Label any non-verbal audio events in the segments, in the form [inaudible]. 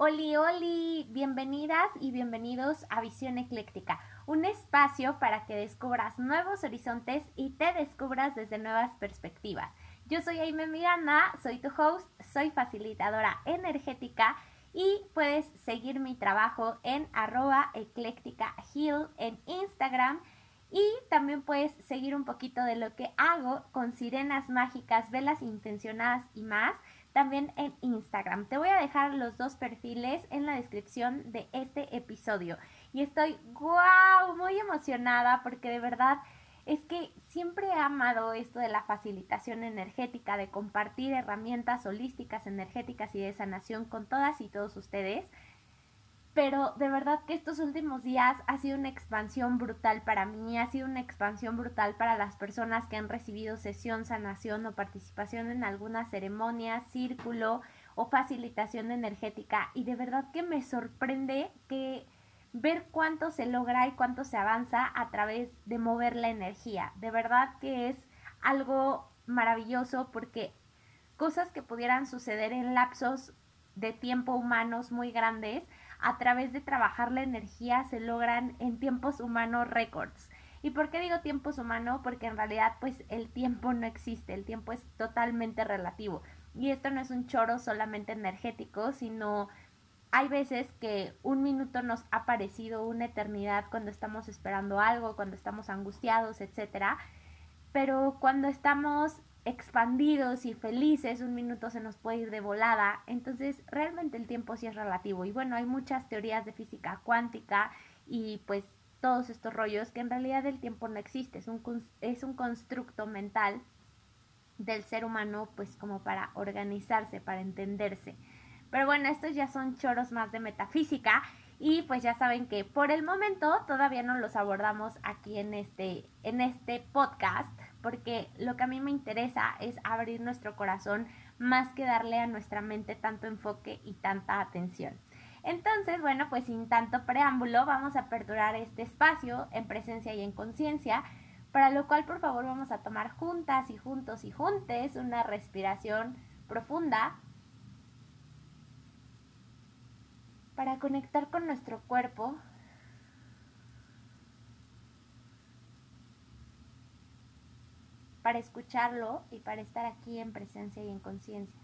Oli, oli, bienvenidas y bienvenidos a Visión Ecléctica, un espacio para que descubras nuevos horizontes y te descubras desde nuevas perspectivas. Yo soy Aime Miranda, soy tu host, soy facilitadora energética y puedes seguir mi trabajo en arroba ecléctica en Instagram y también puedes seguir un poquito de lo que hago con sirenas mágicas, velas intencionadas y más también en Instagram. Te voy a dejar los dos perfiles en la descripción de este episodio. Y estoy, wow, muy emocionada porque de verdad es que siempre he amado esto de la facilitación energética, de compartir herramientas holísticas, energéticas y de sanación con todas y todos ustedes pero de verdad que estos últimos días ha sido una expansión brutal para mí, ha sido una expansión brutal para las personas que han recibido sesión, sanación o participación en alguna ceremonia, círculo o facilitación energética y de verdad que me sorprende que ver cuánto se logra y cuánto se avanza a través de mover la energía. De verdad que es algo maravilloso porque cosas que pudieran suceder en lapsos de tiempo humanos muy grandes, a través de trabajar la energía se logran en tiempos humanos récords. ¿Y por qué digo tiempos humanos? Porque en realidad pues el tiempo no existe, el tiempo es totalmente relativo. Y esto no es un choro solamente energético, sino hay veces que un minuto nos ha parecido una eternidad cuando estamos esperando algo, cuando estamos angustiados, etcétera. Pero cuando estamos expandidos y felices, un minuto se nos puede ir de volada, entonces realmente el tiempo sí es relativo. Y bueno, hay muchas teorías de física cuántica y pues todos estos rollos que en realidad el tiempo no existe, es un, es un constructo mental del ser humano pues como para organizarse, para entenderse. Pero bueno, estos ya son choros más de metafísica y pues ya saben que por el momento todavía no los abordamos aquí en este, en este podcast, porque lo que a mí me interesa es abrir nuestro corazón más que darle a nuestra mente tanto enfoque y tanta atención. Entonces, bueno, pues sin tanto preámbulo, vamos a aperturar este espacio en presencia y en conciencia, para lo cual por favor vamos a tomar juntas y juntos y juntes una respiración profunda para conectar con nuestro cuerpo para escucharlo y para estar aquí en presencia y en conciencia.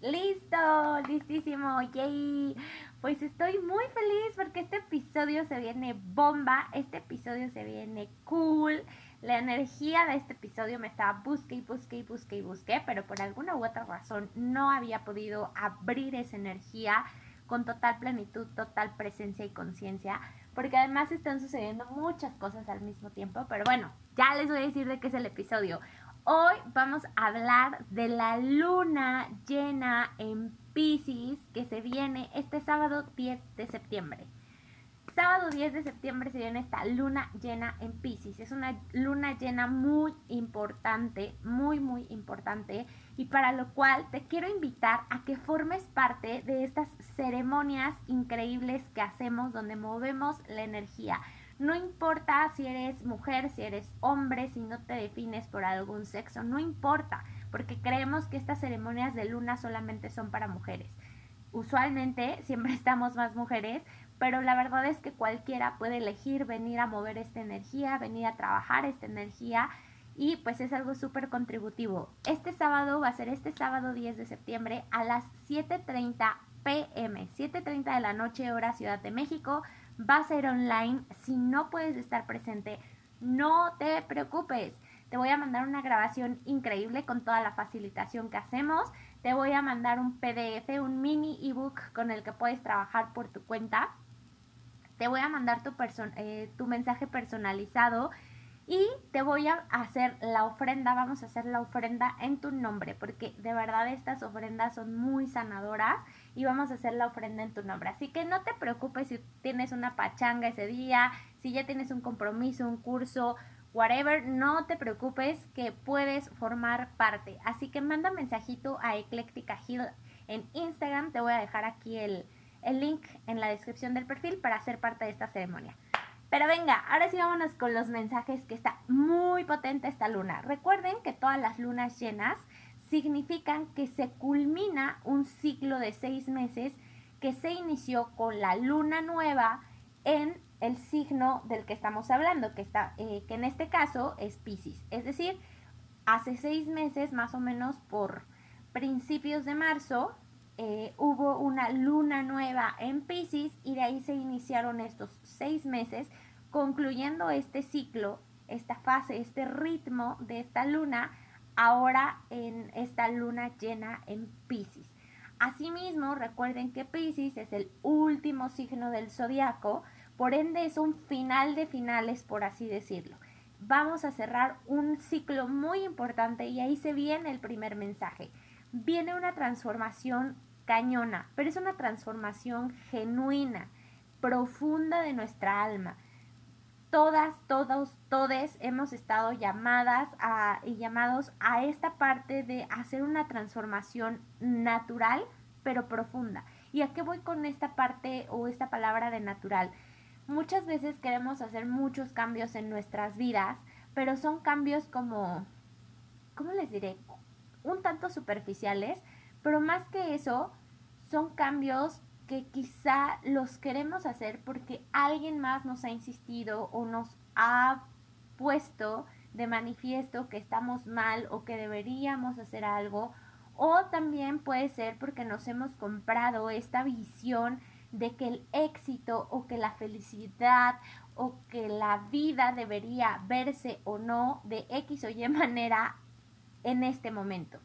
Listo, listísimo, yay. Pues estoy muy feliz porque este episodio se viene bomba, este episodio se viene cool. La energía de este episodio me estaba busque y busque y busque y busque, pero por alguna u otra razón no había podido abrir esa energía con total plenitud, total presencia y conciencia porque además están sucediendo muchas cosas al mismo tiempo, pero bueno, ya les voy a decir de qué es el episodio. Hoy vamos a hablar de la luna llena en Pisces que se viene este sábado 10 de septiembre. Sábado 10 de septiembre se viene esta luna llena en Pisces. Es una luna llena muy importante, muy, muy importante. Y para lo cual te quiero invitar a que formes parte de estas ceremonias increíbles que hacemos donde movemos la energía. No importa si eres mujer, si eres hombre, si no te defines por algún sexo, no importa, porque creemos que estas ceremonias de luna solamente son para mujeres. Usualmente [laughs] siempre estamos más mujeres, pero la verdad es que cualquiera puede elegir venir a mover esta energía, venir a trabajar esta energía y pues es algo súper contributivo. Este sábado va a ser este sábado 10 de septiembre a las 7.30 pm, 7.30 de la noche hora Ciudad de México. Va a ser online. Si no puedes estar presente, no te preocupes. Te voy a mandar una grabación increíble con toda la facilitación que hacemos. Te voy a mandar un PDF, un mini ebook con el que puedes trabajar por tu cuenta te voy a mandar tu, eh, tu mensaje personalizado y te voy a hacer la ofrenda, vamos a hacer la ofrenda en tu nombre, porque de verdad estas ofrendas son muy sanadoras y vamos a hacer la ofrenda en tu nombre. Así que no te preocupes si tienes una pachanga ese día, si ya tienes un compromiso, un curso, whatever, no te preocupes que puedes formar parte. Así que manda mensajito a Ecléctica Hill en Instagram, te voy a dejar aquí el, el link en la descripción del perfil para hacer parte de esta ceremonia. Pero venga, ahora sí vámonos con los mensajes que está muy potente esta luna. Recuerden que todas las lunas llenas significan que se culmina un ciclo de seis meses que se inició con la luna nueva en el signo del que estamos hablando, que, está, eh, que en este caso es Pisces. Es decir, hace seis meses, más o menos por principios de marzo, eh, hubo una luna nueva en Pisces y de ahí se iniciaron estos seis meses, concluyendo este ciclo, esta fase, este ritmo de esta luna, ahora en esta luna llena en Pisces. Asimismo, recuerden que Pisces es el último signo del zodiaco, por ende es un final de finales, por así decirlo. Vamos a cerrar un ciclo muy importante y ahí se viene el primer mensaje. Viene una transformación cañona, pero es una transformación genuina, profunda de nuestra alma. Todas, todos, todes hemos estado llamadas a, y llamados a esta parte de hacer una transformación natural, pero profunda. ¿Y a qué voy con esta parte o esta palabra de natural? Muchas veces queremos hacer muchos cambios en nuestras vidas, pero son cambios como, ¿cómo les diré? Un tanto superficiales, pero más que eso, son cambios que quizá los queremos hacer porque alguien más nos ha insistido o nos ha puesto de manifiesto que estamos mal o que deberíamos hacer algo. O también puede ser porque nos hemos comprado esta visión de que el éxito o que la felicidad o que la vida debería verse o no de X o Y manera en este momento.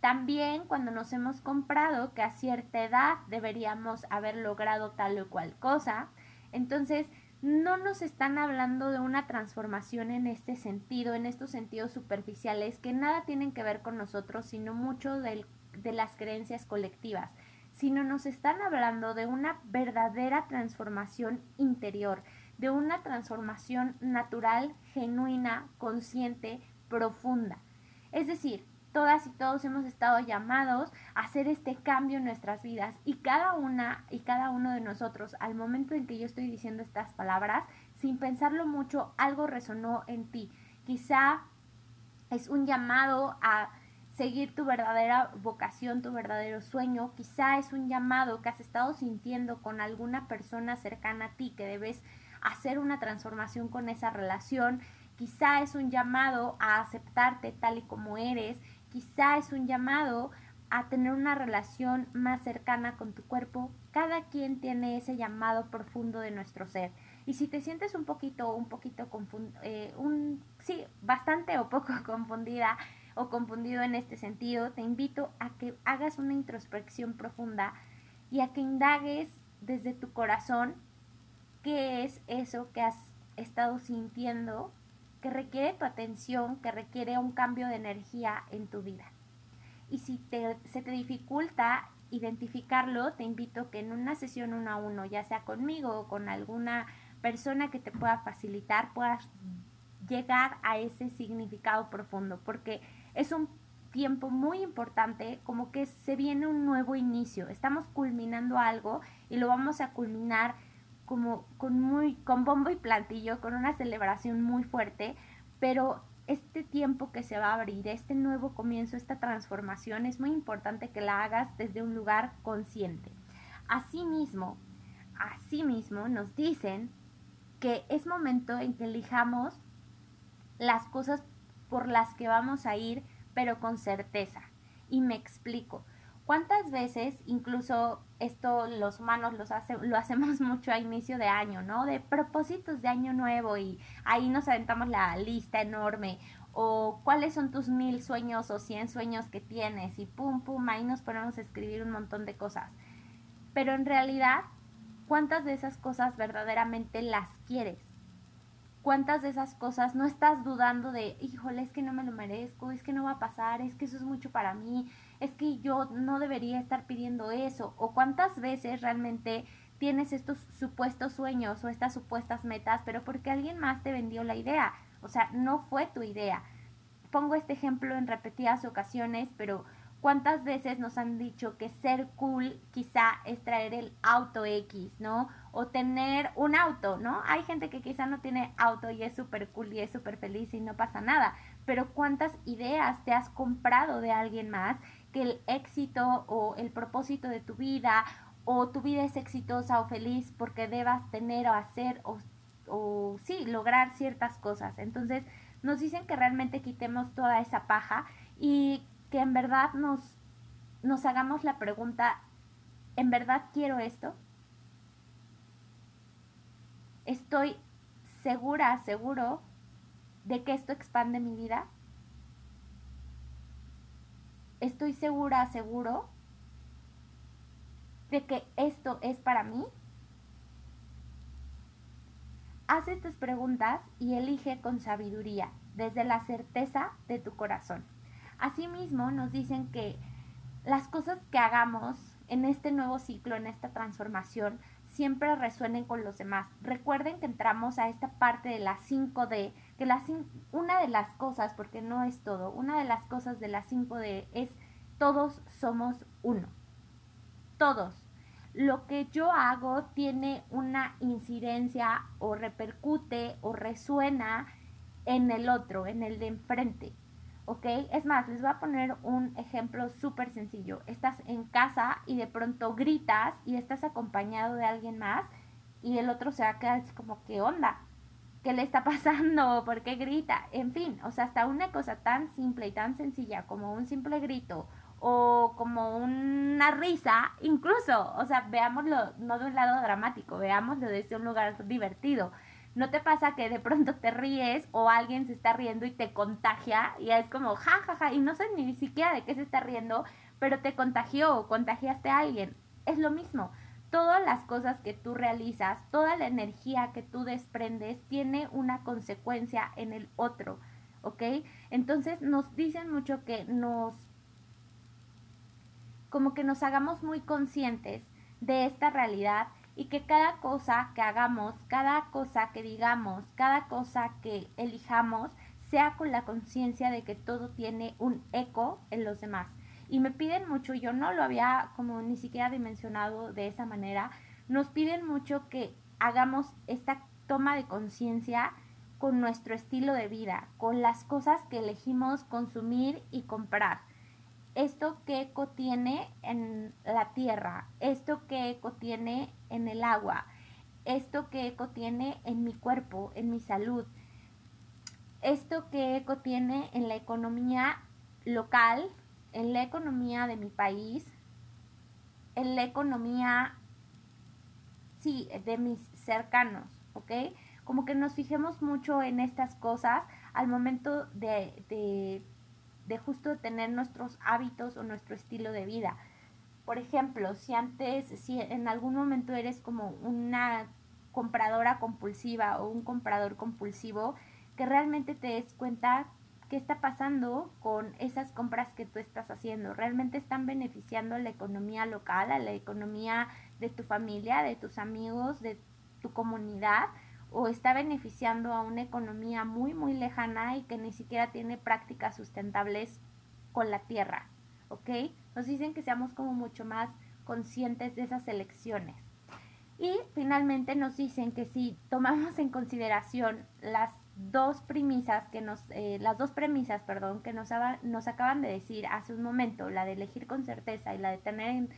También cuando nos hemos comprado que a cierta edad deberíamos haber logrado tal o cual cosa, entonces no nos están hablando de una transformación en este sentido, en estos sentidos superficiales que nada tienen que ver con nosotros, sino mucho de las creencias colectivas, sino nos están hablando de una verdadera transformación interior, de una transformación natural, genuina, consciente, profunda. Es decir, todas y todos hemos estado llamados a hacer este cambio en nuestras vidas y cada una y cada uno de nosotros al momento en que yo estoy diciendo estas palabras, sin pensarlo mucho, algo resonó en ti. Quizá es un llamado a seguir tu verdadera vocación, tu verdadero sueño. Quizá es un llamado que has estado sintiendo con alguna persona cercana a ti que debes hacer una transformación con esa relación. Quizá es un llamado a aceptarte tal y como eres quizá es un llamado a tener una relación más cercana con tu cuerpo. Cada quien tiene ese llamado profundo de nuestro ser. Y si te sientes un poquito, un poquito confundida, eh, un, sí, bastante o poco [laughs] confundida o confundido en este sentido, te invito a que hagas una introspección profunda y a que indagues desde tu corazón qué es eso que has estado sintiendo que requiere tu atención, que requiere un cambio de energía en tu vida. Y si se te dificulta identificarlo, te invito que en una sesión uno a uno, ya sea conmigo o con alguna persona que te pueda facilitar, puedas llegar a ese significado profundo, porque es un tiempo muy importante, como que se viene un nuevo inicio, estamos culminando algo y lo vamos a culminar como con muy con bombo y plantillo, con una celebración muy fuerte, pero este tiempo que se va a abrir, este nuevo comienzo, esta transformación, es muy importante que la hagas desde un lugar consciente. Asimismo, asimismo nos dicen que es momento en que elijamos las cosas por las que vamos a ir, pero con certeza. Y me explico. ¿Cuántas veces, incluso esto los humanos los hace, lo hacemos [laughs] mucho a inicio de año, ¿no? De propósitos de año nuevo y ahí nos aventamos la lista enorme o cuáles son tus mil sueños o cien sueños que tienes y pum, pum, ahí nos ponemos a escribir un montón de cosas. Pero en realidad, ¿cuántas de esas cosas verdaderamente las quieres? ¿Cuántas de esas cosas no estás dudando de, híjole, es que no me lo merezco, es que no va a pasar, es que eso es mucho para mí, es que yo no debería estar pidiendo eso, o cuántas veces realmente tienes estos supuestos sueños o estas supuestas metas, pero porque alguien más te vendió la idea, o sea, no fue tu idea. Pongo este ejemplo en repetidas ocasiones, pero ¿cuántas veces nos han dicho que ser cool quizá es traer el auto X, ¿no? O tener un auto, ¿no? Hay gente que quizá no tiene auto y es súper cool y es súper feliz y no pasa nada, pero cuántas ideas te has comprado de alguien más que el éxito o el propósito de tu vida o tu vida es exitosa o feliz porque debas tener o hacer o, o sí, lograr ciertas cosas. Entonces nos dicen que realmente quitemos toda esa paja y que en verdad nos, nos hagamos la pregunta, ¿en verdad quiero esto? ¿Estoy segura, seguro de que esto expande mi vida? ¿Estoy segura, seguro de que esto es para mí? Haz estas preguntas y elige con sabiduría, desde la certeza de tu corazón. Asimismo, nos dicen que las cosas que hagamos en este nuevo ciclo, en esta transformación, siempre resuenen con los demás. Recuerden que entramos a esta parte de la 5D, que la, una de las cosas, porque no es todo, una de las cosas de la 5D es todos somos uno. Todos. Lo que yo hago tiene una incidencia o repercute o resuena en el otro, en el de enfrente. ¿Ok? Es más, les voy a poner un ejemplo súper sencillo. Estás en casa y de pronto gritas y estás acompañado de alguien más y el otro se va a quedar como, ¿qué onda? ¿Qué le está [laughs] pasando? ¿Por qué grita? En fin, o sea, hasta una cosa tan simple y tan sencilla como un simple grito o como una risa, incluso, o sea, veámoslo no de un lado dramático, veámoslo desde un lugar divertido. ¿No te pasa que de pronto te ríes o alguien se está riendo y te contagia y es como ja, ja, ja, y no sé ni siquiera de qué se está riendo, pero te contagió o contagiaste a alguien? Es lo mismo. Todas las cosas que tú realizas, toda la energía que tú desprendes tiene una consecuencia en el otro, ¿ok? Entonces nos dicen mucho que nos, como que nos hagamos muy conscientes de esta realidad y que cada cosa que hagamos, cada cosa que digamos, cada cosa que elijamos, sea con la conciencia de que todo tiene un eco en los demás. Y me piden mucho, yo no lo había como ni siquiera dimensionado de esa manera, nos piden mucho que hagamos esta toma de conciencia con nuestro estilo de vida, con las cosas que elegimos consumir y comprar esto qué eco tiene en la tierra, esto qué eco tiene en el agua, esto qué eco tiene en mi cuerpo, en mi salud, esto qué eco tiene en la economía local, en la economía de mi país, en la economía, sí, de mis cercanos, ¿ok? Como que nos fijemos mucho en estas cosas al momento de, de de justo tener nuestros hábitos o nuestro estilo de vida. Por ejemplo, si antes, si en algún momento eres como una compradora compulsiva o un comprador compulsivo, que realmente te des cuenta qué está pasando con esas compras que tú estás haciendo. ¿Realmente están beneficiando a la economía local, a la economía de tu familia, de tus amigos, de tu comunidad? o está beneficiando a una economía muy muy lejana y que ni siquiera tiene prácticas sustentables con la tierra, ¿ok? Nos dicen que seamos como mucho más conscientes de esas elecciones. Y finalmente nos dicen que si tomamos en consideración las dos premisas que nos, eh, las dos premisas, perdón, que nos, nos acaban de decir hace un momento, la de elegir con certeza y la de tener en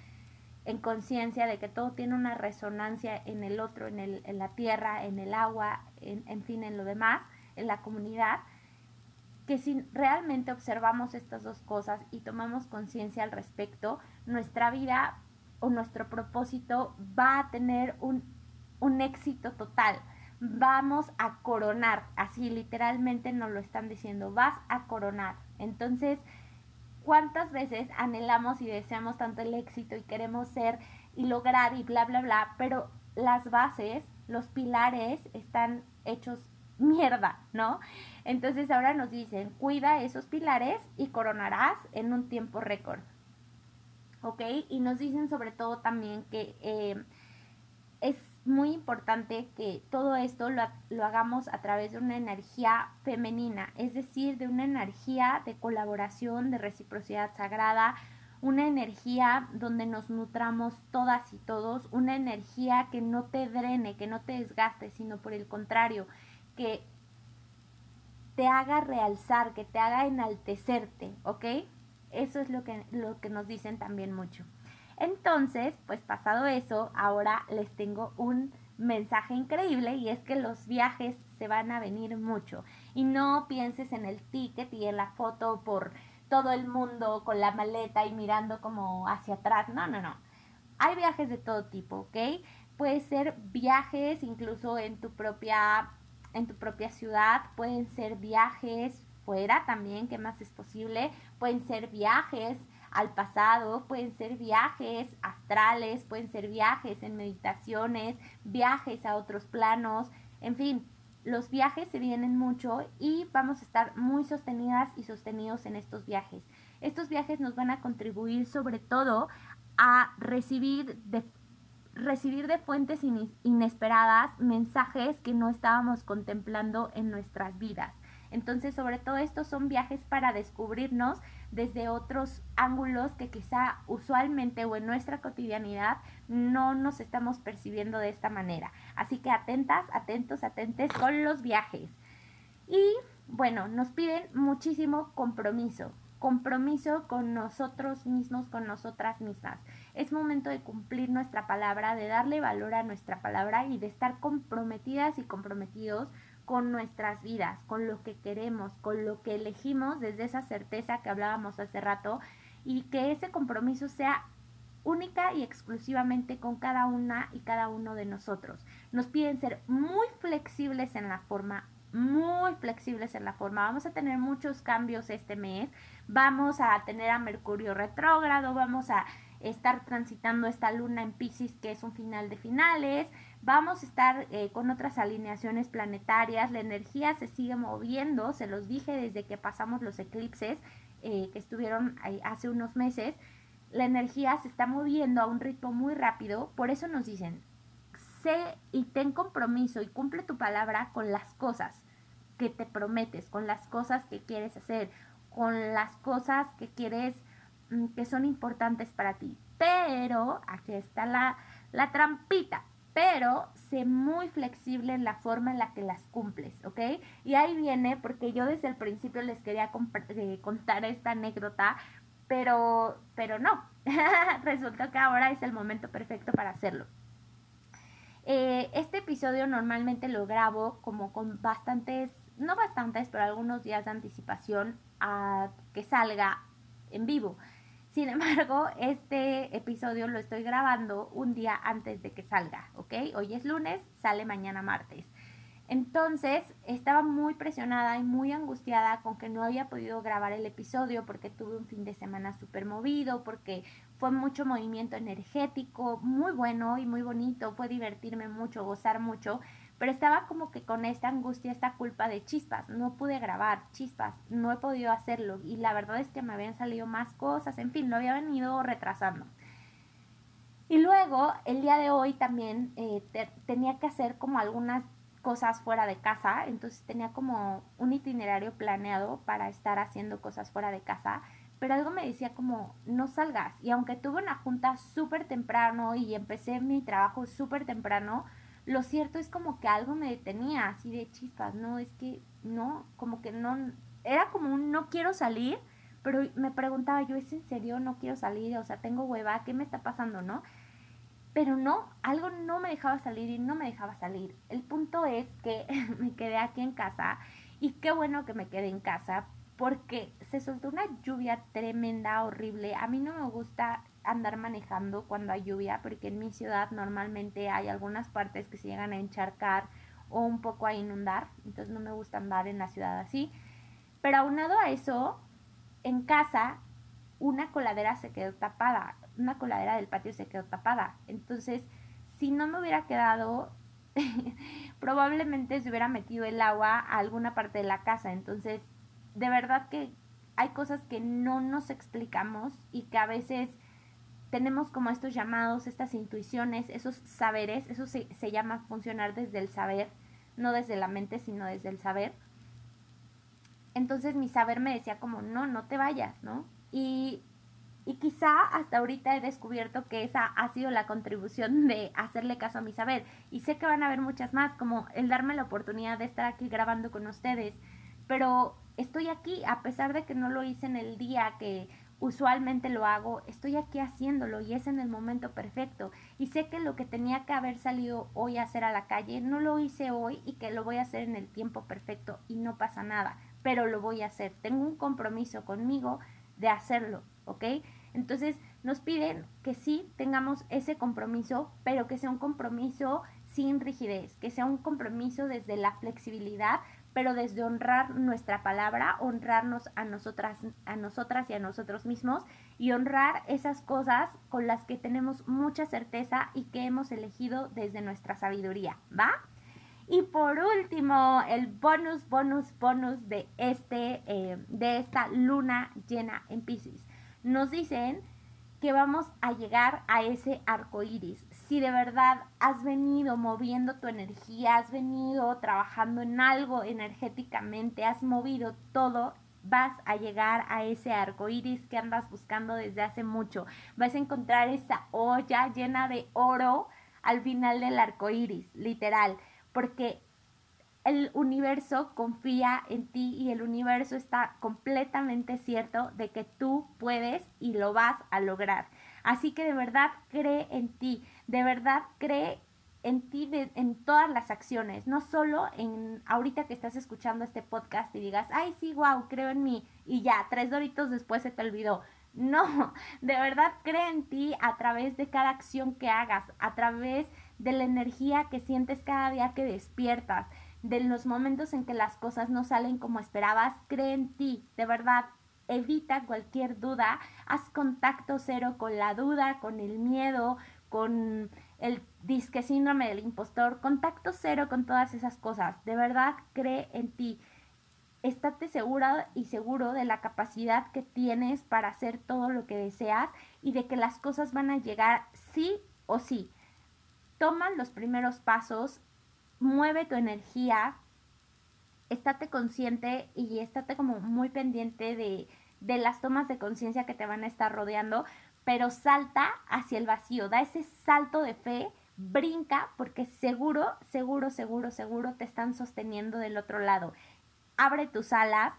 en conciencia de que todo tiene una resonancia en el otro, en, el, en la tierra, en el agua, en, en fin, en lo demás, en la comunidad, que si realmente observamos estas dos cosas y tomamos conciencia al respecto, nuestra vida o nuestro propósito va a tener un, un éxito total. Vamos a coronar, así literalmente nos lo están diciendo, vas a coronar. Entonces, cuántas veces anhelamos y deseamos tanto el éxito y queremos ser y lograr y bla, bla, bla, pero las bases, los pilares están hechos mierda, ¿no? Entonces ahora nos dicen, cuida esos pilares y coronarás en un tiempo récord. ¿Ok? Y nos dicen sobre todo también que eh, es muy importante que todo esto lo, lo, hagamos a través de una energía femenina, es decir, de una energía de colaboración, de reciprocidad sagrada, una energía donde nos nutramos todas y todos, una energía que no te drene, que no te desgaste, sino por el contrario, que te haga realzar, que te haga enaltecerte, ¿ok? Eso es lo que, lo que nos dicen también mucho. Entonces, pues pasado eso, ahora les tengo un mensaje increíble y es que los viajes se van a venir mucho. Y no pienses en el ticket y en la foto por todo el mundo con la maleta y mirando como hacia atrás. No, no, no. Hay viajes de todo tipo, ¿ok? Puede ser viajes incluso en tu propia en tu propia ciudad, pueden ser viajes fuera también, que más es posible, pueden ser viajes al pasado, pueden ser viajes astrales, pueden ser viajes en meditaciones, viajes a otros planos, en fin, los viajes se vienen mucho y vamos a estar muy sostenidas y sostenidos en estos viajes. Estos viajes nos van a contribuir sobre todo a recibir de recibir de fuentes inesperadas mensajes que no estábamos contemplando en nuestras vidas. Entonces, sobre todo estos son viajes para descubrirnos desde otros ángulos que quizá usualmente o en nuestra cotidianidad no nos estamos percibiendo de esta manera. Así que atentas, atentos, atentes con los viajes. Y bueno, nos piden muchísimo compromiso compromiso con nosotros mismos, con nosotras mismas. Es momento de cumplir nuestra palabra, de darle valor a nuestra palabra y de estar comprometidas y comprometidos con nuestras vidas, con lo que queremos, con lo que elegimos desde esa certeza que hablábamos hace rato y que ese compromiso sea única y exclusivamente con cada una y cada uno de nosotros. Nos piden ser muy flexibles en la forma, muy flexibles en la forma. Vamos a tener muchos cambios este mes. Vamos a tener a Mercurio retrógrado, vamos a estar transitando esta luna en Pisces que es un final de finales. Vamos a estar eh, con otras alineaciones planetarias. La energía se sigue moviendo, se los dije desde que pasamos los eclipses eh, que estuvieron hace unos meses. La energía se está moviendo a un ritmo muy rápido, por eso nos dicen, sé y ten compromiso y cumple tu palabra con las cosas que te prometes, con las cosas que quieres hacer, con las cosas que quieres que son importantes para ti. Pero, aquí está la, la trampita, pero sé muy flexible en la forma en la que las cumples, ¿ok? Y ahí viene, porque yo desde el principio les quería eh, contar esta anécdota, pero, pero no, [laughs] resulta que ahora es el momento perfecto para hacerlo. Eh, este episodio normalmente lo grabo como con bastantes, no bastantes, pero algunos días de anticipación a que salga en vivo. Sin embargo, este episodio lo estoy grabando un día antes de que salga, ¿ok? Hoy es lunes, sale mañana martes. Entonces estaba muy presionada y muy angustiada con que no había podido grabar el episodio porque tuve un fin de semana súper movido, porque fue mucho movimiento energético, muy bueno y muy bonito, fue divertirme mucho, gozar mucho, pero estaba como que con esta angustia, esta culpa de chispas, no pude grabar chispas, no he podido hacerlo y la verdad es que me habían salido más cosas, en fin, lo había venido retrasando. Y luego, el día de hoy también eh, tenía que hacer como algunas cosas fuera de casa, entonces tenía como un itinerario planeado para estar haciendo cosas fuera de casa, pero algo me decía como no salgas y aunque tuve una junta súper temprano y empecé mi trabajo súper temprano, lo cierto es como que algo me detenía así de chispas, no, es que no, como que no, era como un no quiero salir, pero me preguntaba yo, ¿es en serio? No quiero salir, o sea, tengo hueva, ¿qué me está pasando, no? Pero no, algo no me dejaba salir y no me dejaba salir. El punto es que [laughs] me quedé aquí en casa y qué bueno que me quedé en casa porque se soltó una lluvia tremenda, horrible. A mí no me gusta andar manejando cuando hay lluvia porque en mi ciudad normalmente hay algunas partes que se llegan a encharcar o un poco a inundar, entonces no me gusta andar en la ciudad así. Pero aunado a eso, en casa una coladera se quedó tapada una coladera del patio se quedó tapada. Entonces, si no me hubiera quedado, [laughs] probablemente se hubiera metido el agua a alguna parte de la casa. Entonces, de verdad que hay cosas que no nos explicamos y que a veces tenemos como estos llamados, estas intuiciones, esos saberes, eso se, se llama funcionar desde el saber, no desde la mente, sino desde el saber. Entonces mi saber me decía como, no, no te vayas, ¿no? Y y quizá hasta ahorita he descubierto que esa ha sido la contribución de hacerle caso a mi saber. Y sé que van a haber muchas más, como el darme la oportunidad de estar aquí grabando con ustedes, pero estoy aquí a pesar de que no lo hice en el día que usualmente lo hago, estoy aquí haciéndolo y es en el momento perfecto. Y sé que lo que tenía que haber salido hoy a hacer a la calle, no lo hice hoy y que lo voy a hacer en el tiempo perfecto y no pasa nada, pero lo voy a hacer. Tengo un compromiso conmigo de hacerlo, ¿ok? Entonces nos piden que sí tengamos ese compromiso, pero que sea un compromiso sin rigidez, que sea un compromiso desde la flexibilidad, pero desde honrar nuestra palabra, honrarnos a nosotras, a nosotras y a nosotros mismos y honrar esas cosas con las que tenemos mucha certeza y que hemos elegido desde nuestra sabiduría, ¿va? Y por último, el bonus, bonus, bonus de, este, eh, de esta luna llena en Pisces. Nos dicen que vamos a llegar a ese arco iris. Si de verdad has venido moviendo tu energía, has venido trabajando en algo energéticamente, has movido todo, vas a llegar a ese arco iris que andas buscando desde hace mucho. Vas a encontrar esa olla llena de oro al final del arco iris, literal, porque el universo confía en ti y el universo está completamente cierto de que tú puedes y lo vas a lograr. Así que de verdad cree en ti, de verdad cree en ti en todas las acciones, no solo en ahorita que estás escuchando este podcast y digas, ay, sí, wow, creo en mí y ya, tres doritos después se te olvidó. No, [laughs] de verdad cree en ti a través de cada acción que hagas, a través de la energía que sientes cada día que despiertas de los momentos en que las cosas no salen como esperabas, cree en ti, de verdad, evita cualquier duda, haz contacto cero con la duda, con el miedo, con el disque síndrome del impostor, contacto cero con todas esas cosas, de verdad, cree en ti. Estate segura y seguro de la capacidad que tienes para hacer todo lo que deseas y de que las cosas van a llegar sí o sí. Toma los primeros pasos, mueve tu energía, estate consciente y estate como muy pendiente de, de las tomas de conciencia que te van a estar rodeando, pero salta hacia el vacío, da ese salto de fe, brinca porque seguro, seguro, seguro, seguro te están sosteniendo del otro lado. Abre tus alas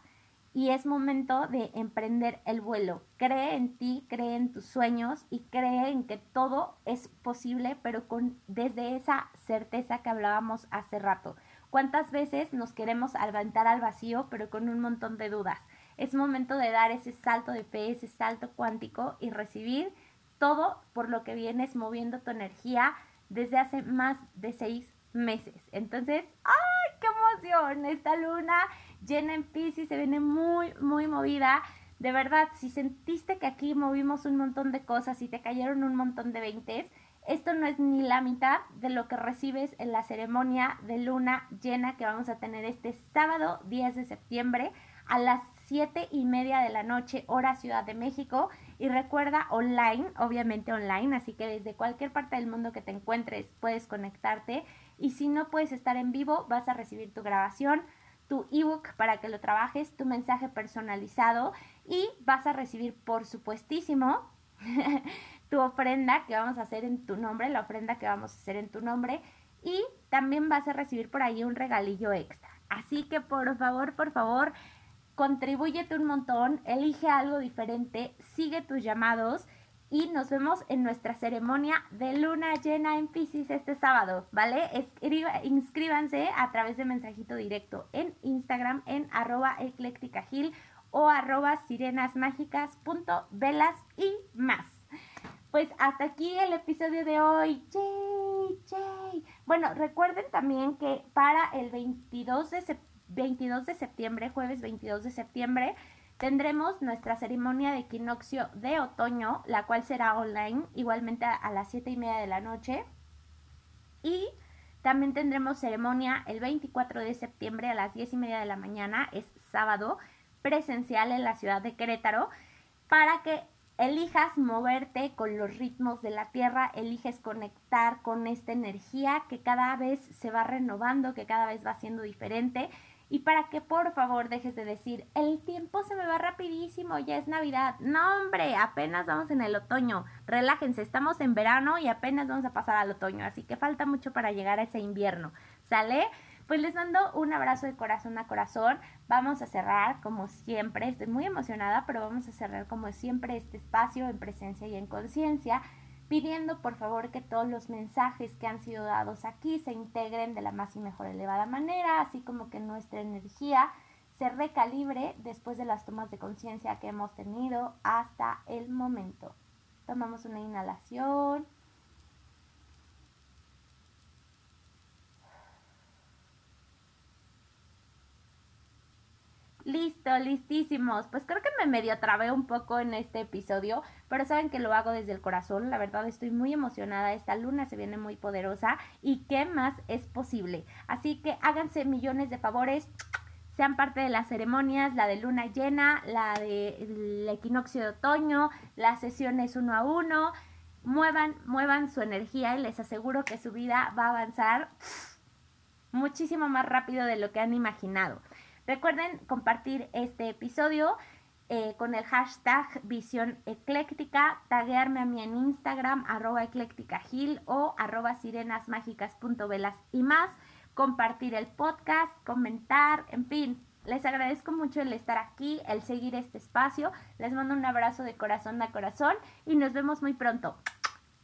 y es momento de emprender el vuelo. Cree en ti, cree en tus sueños y cree en que todo es posible, pero con desde esa certeza que hablábamos hace rato. ¿Cuántas veces nos queremos aventar al vacío, pero con un montón de dudas? Es momento de dar ese salto de fe, ese salto cuántico y recibir todo por lo que vienes moviendo tu energía desde hace más de seis meses. Entonces, ¡ay, qué emoción! Esta luna llena en Pisces se viene muy, muy movida. De verdad, si sentiste que aquí movimos un montón de cosas y te cayeron un montón de veintes, esto no es ni la mitad de lo que recibes en la ceremonia de luna llena que vamos a tener este sábado 10 de septiembre a las 7 y media de la noche, hora Ciudad de México. Y recuerda online, obviamente online, así que desde cualquier parte del mundo que te encuentres puedes conectarte. Y si no puedes estar en vivo, vas a recibir tu grabación tu ebook para que lo trabajes, tu mensaje personalizado y vas a recibir, por supuestísimo, [laughs] tu ofrenda que vamos a hacer en tu nombre, la ofrenda que vamos a hacer en tu nombre y también vas a recibir por ahí un regalillo extra. Así que por favor, por favor, contribúyete un montón, elige algo diferente, sigue tus llamados y nos vemos en nuestra ceremonia de luna llena en Pisces este sábado, ¿vale? Inscríbanse a través de mensajito directo en Instagram en arroba eclécticagil o arroba sirenasmágicas.velas y más. Pues hasta aquí el episodio de hoy. ¡Yay! ¡Yay! Bueno, recuerden también que para el 22 de, 22 de septiembre, jueves 22 de septiembre, Tendremos nuestra ceremonia de equinoccio de otoño, la cual será online, igualmente a, las 7 y media de la noche. Y también tendremos ceremonia el 24 de septiembre a las 10 y media de la mañana, es sábado, presencial en la ciudad de Querétaro, para que elijas moverte con los ritmos de la tierra, eliges conectar con esta energía que cada vez se va renovando, que cada vez va siendo diferente y para que por favor dejes de decir, el tiempo se me va rapidísimo, ya es Navidad. No, hombre, apenas vamos en el otoño. Relájense, estamos en verano y apenas vamos a pasar al otoño, así que falta mucho para llegar a ese invierno. ¿Sale? Pues les mando un abrazo de corazón a corazón. Vamos a cerrar como siempre. Estoy muy emocionada, pero vamos a cerrar como siempre este espacio en presencia y en conciencia pidiendo por favor que todos los mensajes que han sido dados aquí se integren de la más y mejor elevada manera, así como que nuestra energía se recalibre después de las tomas de conciencia que hemos tenido hasta el momento. Tomamos una inhalación. Listo, listísimos. Pues creo que me medio trabé un poco en este episodio, pero saben que lo hago desde el corazón. La verdad estoy muy emocionada. Esta luna se viene muy poderosa y qué más es posible. Así que háganse millones de favores. Sean parte de las ceremonias, la de luna llena, la del equinoccio de otoño, las sesiones uno a uno. Muevan, muevan su energía y les aseguro que su vida va a avanzar muchísimo más rápido de lo que han imaginado. Recuerden compartir este episodio eh, con el hashtag visión ecléctica, taguearme a mí en Instagram, arroba eclécticagil o arroba sirenasmágicas.velas y más, compartir el podcast, comentar, en fin. Les agradezco mucho el estar aquí, el seguir este espacio. Les mando un abrazo de corazón a corazón y nos vemos muy pronto.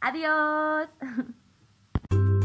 Adiós. [laughs]